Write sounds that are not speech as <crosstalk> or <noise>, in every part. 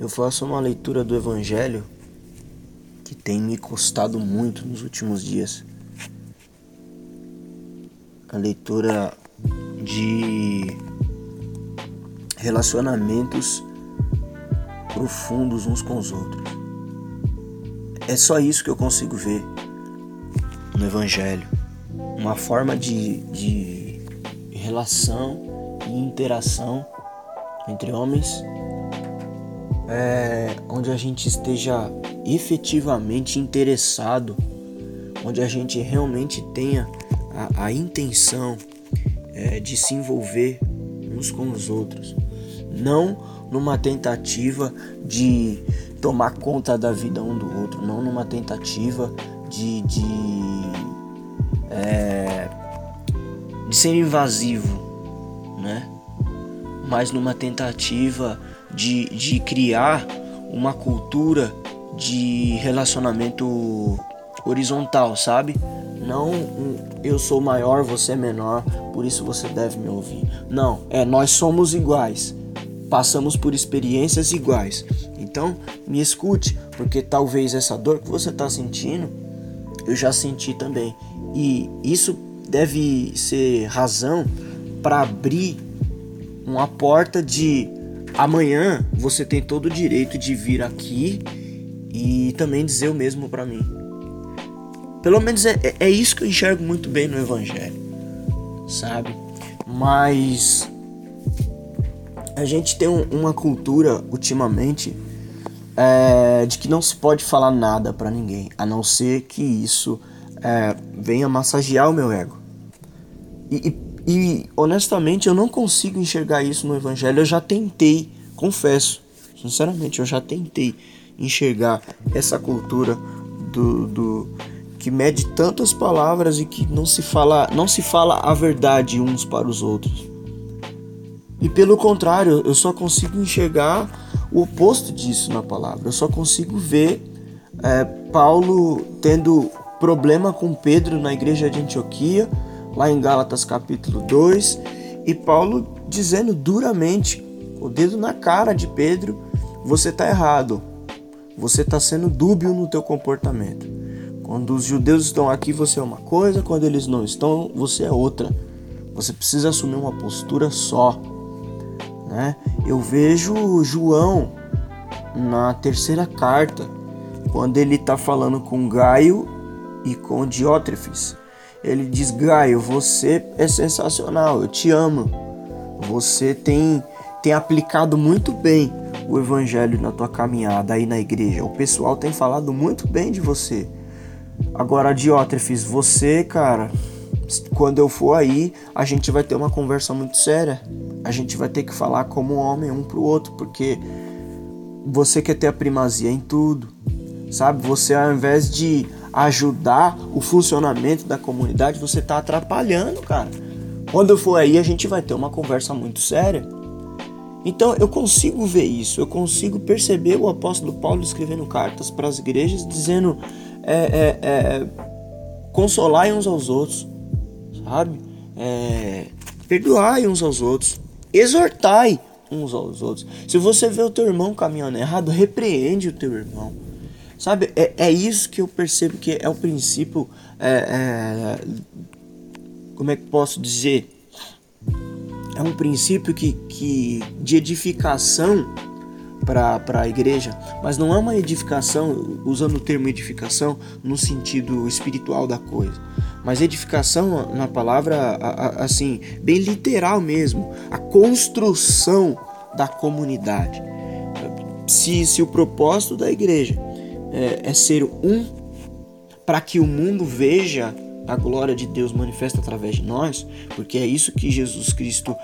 eu faço uma leitura do Evangelho que tem me custado muito nos últimos dias. A leitura de relacionamentos profundos uns com os outros. É só isso que eu consigo ver no Evangelho. Uma forma de, de relação e interação entre homens é, onde a gente esteja efetivamente interessado, onde a gente realmente tenha a, a intenção é, de se envolver uns com os outros, não numa tentativa de tomar conta da vida um do outro, não numa tentativa de, de, é, de ser invasivo, né? mas numa tentativa de, de criar uma cultura de relacionamento horizontal, sabe? Não eu sou maior, você é menor, por isso você deve me ouvir. Não, é nós somos iguais. Passamos por experiências iguais. Então, me escute, porque talvez essa dor que você está sentindo, eu já senti também. E isso deve ser razão para abrir uma porta de amanhã você tem todo o direito de vir aqui e também dizer o mesmo para mim. Pelo menos é, é, é isso que eu enxergo muito bem no Evangelho, sabe? Mas a gente tem um, uma cultura ultimamente é, de que não se pode falar nada para ninguém, a não ser que isso é, venha massagear o meu ego. E, e e honestamente eu não consigo enxergar isso no Evangelho. Eu já tentei, confesso, sinceramente, eu já tentei enxergar essa cultura do, do que mede tantas palavras e que não se fala, não se fala a verdade uns para os outros. E pelo contrário, eu só consigo enxergar o oposto disso na palavra. Eu só consigo ver é, Paulo tendo problema com Pedro na igreja de Antioquia lá em Gálatas capítulo 2, e Paulo dizendo duramente, o dedo na cara de Pedro, você está errado. Você está sendo dúbio no teu comportamento. Quando os judeus estão aqui, você é uma coisa, quando eles não estão, você é outra. Você precisa assumir uma postura só. Né? Eu vejo João na terceira carta, quando ele está falando com Gaio e com Diótrefes. Ele diz: Gaio, você é sensacional, eu te amo. Você tem, tem aplicado muito bem o evangelho na tua caminhada aí na igreja. O pessoal tem falado muito bem de você. Agora, Diótrefes, você, cara, quando eu for aí, a gente vai ter uma conversa muito séria. A gente vai ter que falar como homem um pro outro, porque você quer ter a primazia em tudo. Sabe? Você ao invés de ajudar o funcionamento da comunidade, você está atrapalhando, cara. Quando eu for aí, a gente vai ter uma conversa muito séria. Então eu consigo ver isso, eu consigo perceber o apóstolo Paulo escrevendo cartas para as igrejas dizendo é, é, é, consolai uns aos outros, sabe? É, perdoai uns aos outros, exortai uns aos outros. Se você vê o teu irmão caminhando errado, repreende o teu irmão. Sabe, é, é isso que eu percebo que é o princípio. É, é, como é que posso dizer? É um princípio que, que de edificação para a igreja, mas não é uma edificação, usando o termo edificação no sentido espiritual da coisa, mas edificação na palavra assim, bem literal mesmo, a construção da comunidade. Se, se o propósito da igreja é, é ser um para que o mundo veja a glória de Deus manifesta através de nós, porque é isso que Jesus Cristo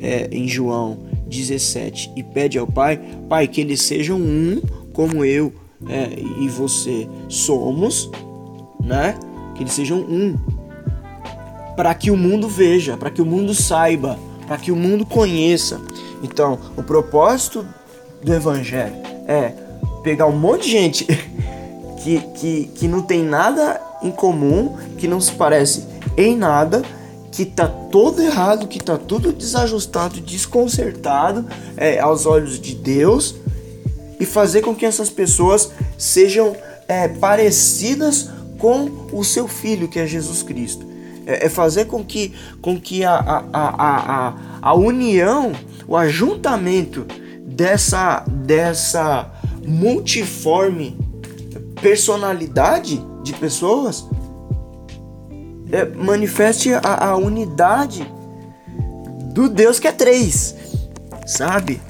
é, em João 17 e pede ao Pai, Pai, que eles sejam um como eu é, e você somos, né? Que eles sejam um, para que o mundo veja, para que o mundo saiba, para que o mundo conheça. Então, o propósito do Evangelho é pegar um monte de gente que, que, que não tem nada em comum, que não se parece em nada, que tá todo errado, que tá tudo desajustado, desconcertado é, aos olhos de Deus e fazer com que essas pessoas sejam é, parecidas com o seu filho, que é Jesus Cristo. É, é fazer com que, com que a, a, a, a, a união, o ajuntamento dessa, dessa multiforme personalidade de pessoas é, manifeste a, a unidade do Deus que é três, sabe?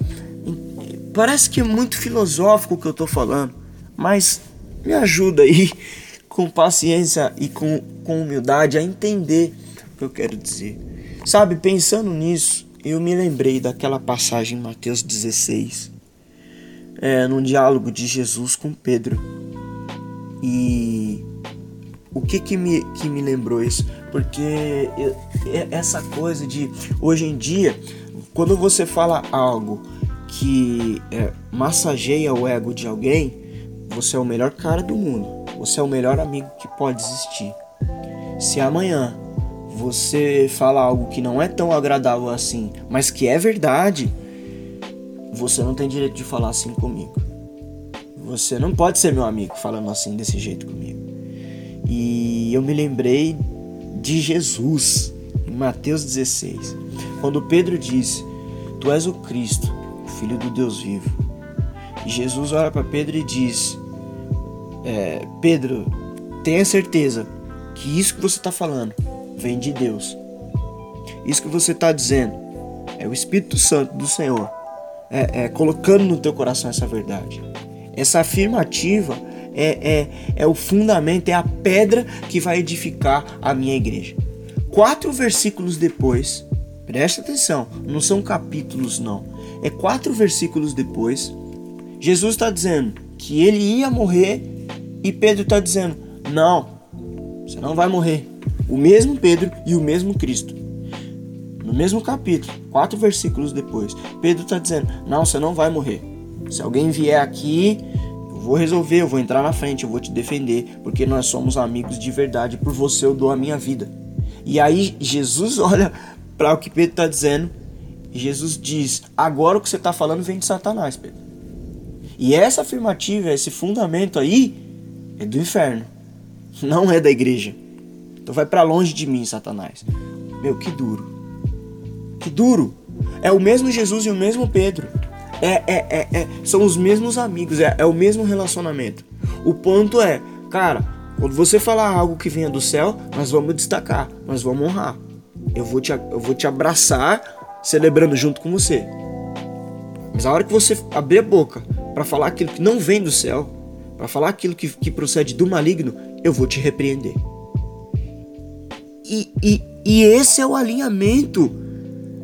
Parece que é muito filosófico o que eu tô falando, mas me ajuda aí <laughs> com paciência e com, com humildade a entender o que eu quero dizer. Sabe, pensando nisso, eu me lembrei daquela passagem em Mateus 16, é, num diálogo de Jesus com Pedro. E o que que me, que me lembrou isso? Porque essa coisa de hoje em dia, quando você fala algo que é, massageia o ego de alguém, você é o melhor cara do mundo. Você é o melhor amigo que pode existir. Se amanhã você fala algo que não é tão agradável assim, mas que é verdade, você não tem direito de falar assim comigo. Você não pode ser meu amigo falando assim desse jeito comigo. E eu me lembrei de Jesus em Mateus 16, quando Pedro disse: Tu és o Cristo, o Filho do Deus vivo. E Jesus olha para Pedro e diz: é, Pedro, tenha certeza que isso que você está falando vem de Deus. Isso que você está dizendo é o Espírito Santo do Senhor é, é, colocando no teu coração essa verdade. Essa afirmativa é, é, é o fundamento, é a pedra que vai edificar a minha igreja. Quatro versículos depois, presta atenção, não são capítulos, não. É quatro versículos depois, Jesus está dizendo que ele ia morrer e Pedro está dizendo: Não, você não vai morrer. O mesmo Pedro e o mesmo Cristo. No mesmo capítulo, quatro versículos depois, Pedro está dizendo: Não, você não vai morrer. Se alguém vier aqui, eu vou resolver, eu vou entrar na frente, eu vou te defender, porque nós somos amigos de verdade. Por você eu dou a minha vida. E aí Jesus <laughs> olha para o que Pedro está dizendo e Jesus diz: Agora o que você está falando vem de Satanás, Pedro. E essa afirmativa, esse fundamento aí, é do inferno, <laughs> não é da igreja. Então vai para longe de mim, Satanás. Meu, que duro. Que duro. É o mesmo Jesus e o mesmo Pedro. É, é, é, é são os mesmos amigos, é, é o mesmo relacionamento. O ponto é, cara, quando você falar algo que venha do céu, nós vamos destacar, nós vamos honrar. Eu vou te, eu vou te abraçar, celebrando junto com você. Mas a hora que você abrir a boca para falar aquilo que não vem do céu, para falar aquilo que, que procede do maligno, eu vou te repreender. E, e, e esse é o alinhamento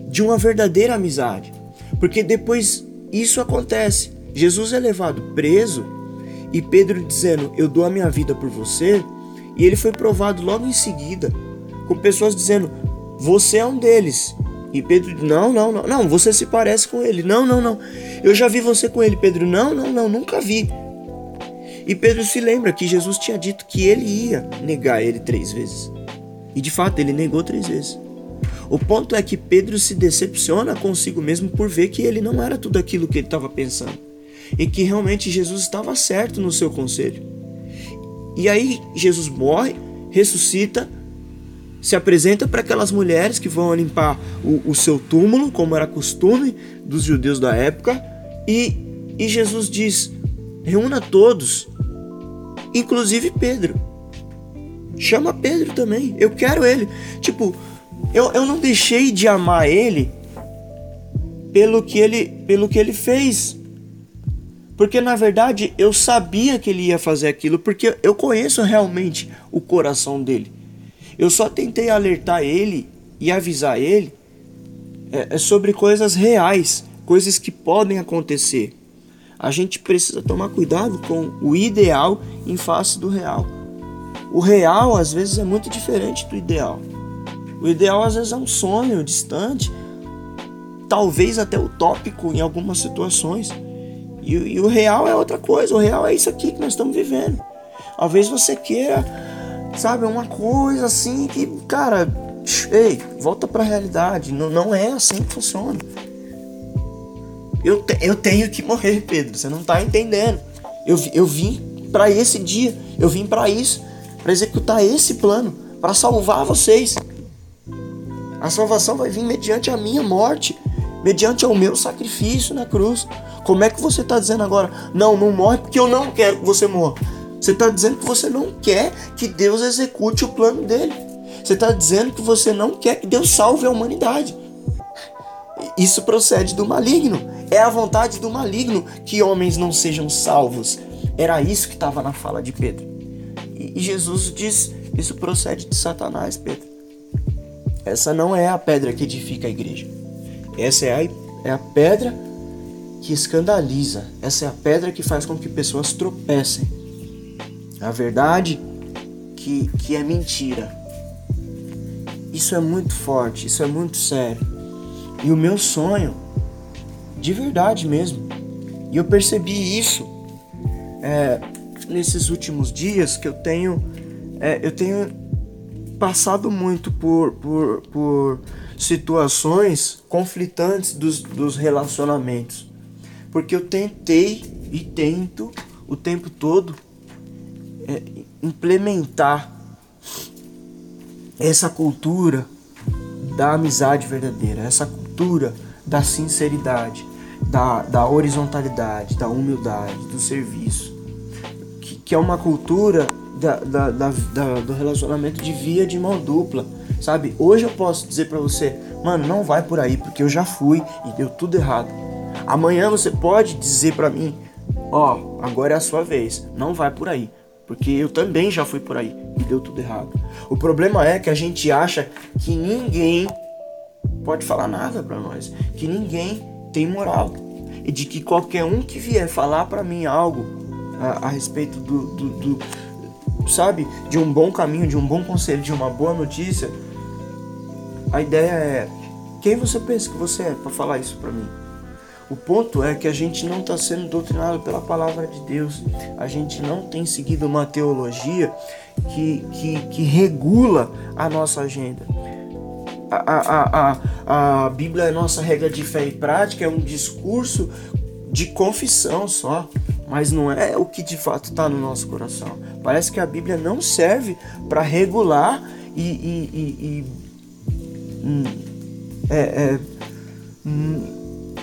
de uma verdadeira amizade. Porque depois isso acontece. Jesus é levado preso e Pedro dizendo: Eu dou a minha vida por você. E ele foi provado logo em seguida, com pessoas dizendo: Você é um deles. E Pedro, não, não, não, não, você se parece com ele. Não, não, não. Eu já vi você com ele, Pedro. Não, não, não, nunca vi. E Pedro se lembra que Jesus tinha dito que ele ia negar ele três vezes. E de fato, ele negou três vezes. O ponto é que Pedro se decepciona consigo mesmo por ver que ele não era tudo aquilo que ele estava pensando e que realmente Jesus estava certo no seu conselho. E aí Jesus morre, ressuscita, se apresenta para aquelas mulheres que vão limpar o, o, seu túmulo, como era costume dos judeus da época, e, e Jesus diz: reúna todos, inclusive Pedro. Chama Pedro também, eu quero ele. Tipo, eu, eu não deixei de amar ele pelo que ele, pelo que ele fez. Porque na verdade eu sabia que ele ia fazer aquilo, porque eu conheço realmente o coração dele. Eu só tentei alertar ele e avisar ele é, é sobre coisas reais, coisas que podem acontecer. A gente precisa tomar cuidado com o ideal em face do real. O real às vezes é muito diferente do ideal. O ideal às vezes é um sonho distante, talvez até utópico em algumas situações. E, e, o real é outra coisa, o real é isso aqui que nós estamos vivendo. Talvez você queira, sabe, uma coisa assim que, cara, ei, volta para a realidade. Não, não é assim que funciona. Eu, te, eu tenho que morrer, Pedro. Você não tá entendendo. Eu, eu vim para esse dia. Eu vim para isso. Para executar esse plano. Para salvar vocês. A salvação vai vir mediante a minha morte. Mediante o meu sacrifício na cruz. Como é que você está dizendo agora? Não, não morre porque eu não quero que você morra. Você está dizendo que você não quer que Deus execute o plano dele. Você está dizendo que você não quer que Deus salve a humanidade. Isso procede do maligno. É a vontade do maligno que homens não sejam salvos. Era isso que estava na fala de Pedro. E Jesus diz: Isso procede de Satanás, Pedro. Essa não é a pedra que edifica a igreja. Essa é a, é a pedra que escandaliza. Essa é a pedra que faz com que pessoas tropecem. A verdade que, que é mentira. Isso é muito forte, isso é muito sério. E o meu sonho, de verdade mesmo, e eu percebi isso é, nesses últimos dias que eu tenho, é, eu tenho passado muito por, por, por situações conflitantes dos, dos relacionamentos. Porque eu tentei e tento o tempo todo é, implementar essa cultura da amizade verdadeira, essa cultura da sinceridade, da, da horizontalidade, da humildade, do serviço, que, que é uma cultura da, da, da, da, do relacionamento de via de mão dupla, sabe? Hoje eu posso dizer para você, mano, não vai por aí porque eu já fui e deu tudo errado. Amanhã você pode dizer para mim, ó, oh, agora é a sua vez, não vai por aí, porque eu também já fui por aí e deu tudo errado. O problema é que a gente acha que ninguém pode falar nada para nós, que ninguém tem moral e de que qualquer um que vier falar para mim algo a, a respeito do, do, do sabe, de um bom caminho, de um bom conselho, de uma boa notícia, a ideia é: quem você pensa que você é para falar isso para mim? O ponto é que a gente não está sendo doutrinado pela palavra de Deus. A gente não tem seguido uma teologia que, que, que regula a nossa agenda. A, a, a, a Bíblia é nossa regra de fé e prática, é um discurso de confissão só mas não é o que de fato está no nosso coração. Parece que a Bíblia não serve para regular e, e, e, e hum, é, é, hum,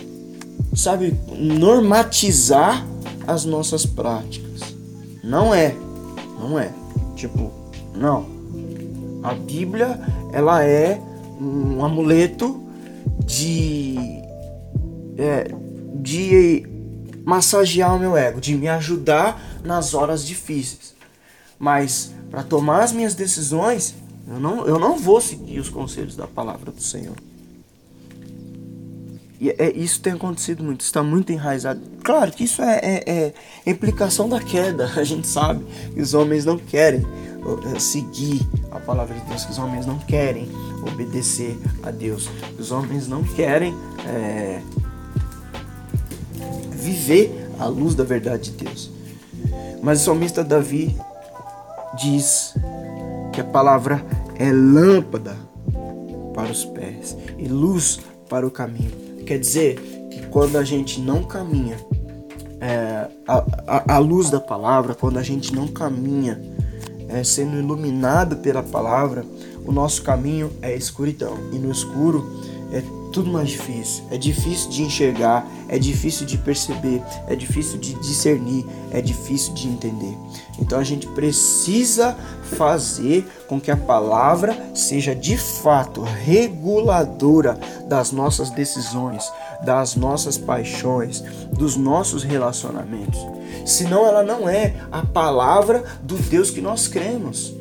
sabe, normatizar as nossas práticas. Não é, não é. Tipo, não. A Bíblia ela é um amuleto de é, de massagear o meu ego, de me ajudar nas horas difíceis. Mas para tomar as minhas decisões, eu não, eu não vou seguir os conselhos da palavra do Senhor. E é, isso tem acontecido muito, está muito enraizado. Claro que isso é, é, é implicação da queda. <laughs> A gente sabe que os homens não querem eh, seguir a palavra de Deus, que os homens não querem obedecer a Deus, que os homens não querem é, viver a luz da verdade de Deus. Mas o salmista Davi diz que a palavra é lâmpada para os pés e luz para o caminho. Quer dizer que quando a gente não caminha é, a, a, a, luz da palavra, quando a gente não caminha é, sendo iluminado pela palavra, o nosso caminho é escuridão. E no escuro é tudo mais difícil. É difícil de enxergar, é difícil de perceber, é difícil de discernir, é difícil de entender. Então a gente precisa fazer com que a palavra seja de fato reguladora das nossas decisões, das nossas paixões, dos nossos relacionamentos. Senão ela não é a palavra do Deus que nós cremos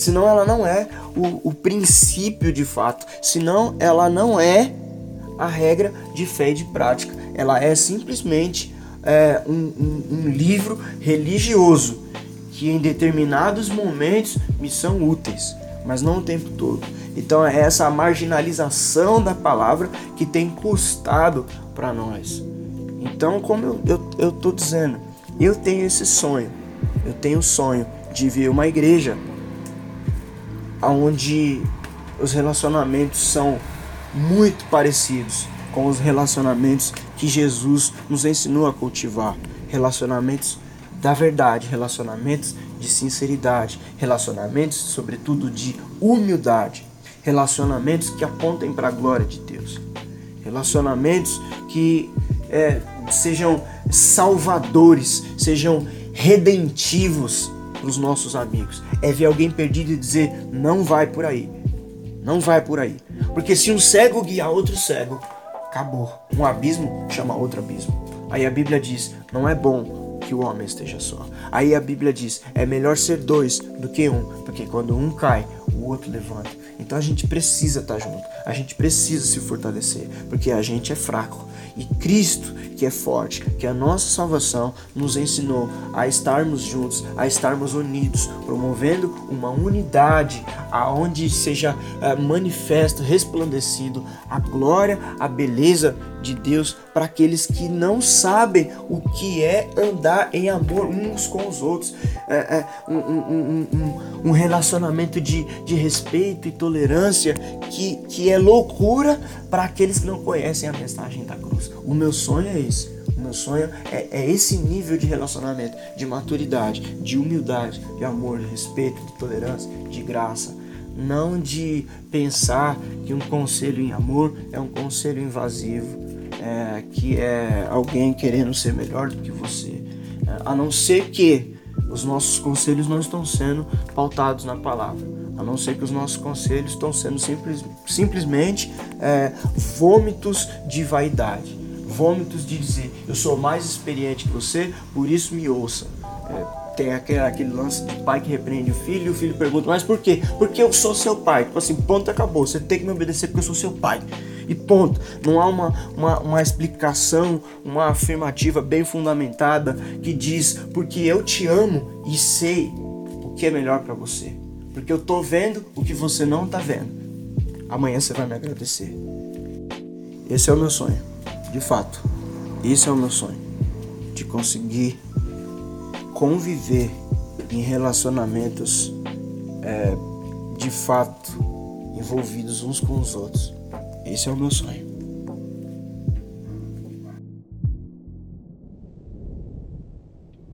senão ela não é o, o princípio de fato, senão ela não é a regra de fé e de prática. Ela é simplesmente é, um, um, um livro religioso que em determinados momentos me são úteis, mas não o tempo todo. Então é essa marginalização da palavra que tem custado para nós. Então, como eu, eu, eu tô dizendo, eu tenho esse sonho, eu tenho o sonho de ver uma igreja onde os relacionamentos são muito parecidos com os relacionamentos que Jesus nos ensinou a cultivar. Relacionamentos da verdade, relacionamentos de sinceridade, relacionamentos, sobretudo, de humildade, relacionamentos que apontem para a glória de Deus, relacionamentos que é, sejam salvadores, sejam redentivos para os nossos amigos. É ver alguém perdido e dizer: não vai por aí, não vai por aí. Porque se um cego guiar outro cego, acabou. Um abismo chama outro abismo. Aí a Bíblia diz: não é bom que o homem esteja só. Aí a Bíblia diz: é melhor ser dois do que um, porque quando um cai, o outro levanta. Então a gente precisa estar junto, a gente precisa se fortalecer, porque a gente é fraco. E Cristo, que é forte, que é a nossa salvação, nos ensinou a estarmos juntos, a estarmos unidos, promovendo uma unidade aonde seja uh, manifesto, resplandecido a glória, a beleza de Deus para aqueles que não sabem o que é andar em amor uns com os outros, é, é, um, um, um, um, relacionamento de, de respeito e tolerância que, que é loucura para aqueles que não conhecem a mensagem da cruz. O meu sonho é esse. O meu sonho é, é esse nível de relacionamento, de maturidade, de humildade, de amor, de respeito, de tolerância, de graça não de pensar que um conselho em amor é um conselho invasivo, é, que é alguém querendo ser melhor do que você. É, a não ser que os nossos conselhos não estão sendo pautados na palavra. A não ser que os nossos conselhos estão sendo simples, simplesmente é, vômitos de vaidade. Vômitos de dizer, eu sou mais experiente que você, por isso me ouça. Tem aquele, aquele lance de pai que repreende o filho e o filho pergunta, mas por quê? Porque eu sou seu pai. Tipo assim, ponto, acabou. Você tem que me obedecer porque eu sou seu pai e ponto. Não há uma, uma, uma explicação, uma afirmativa bem fundamentada que diz porque eu te amo e sei o que é melhor para você. Porque eu tô vendo o que você não tá vendo. Amanhã você vai me agradecer. Esse é o meu sonho, de fato. Esse é o meu sonho. De conseguir conviver em relacionamentos é, de fato envolvidos uns com os outros. Esse é o meu sonho.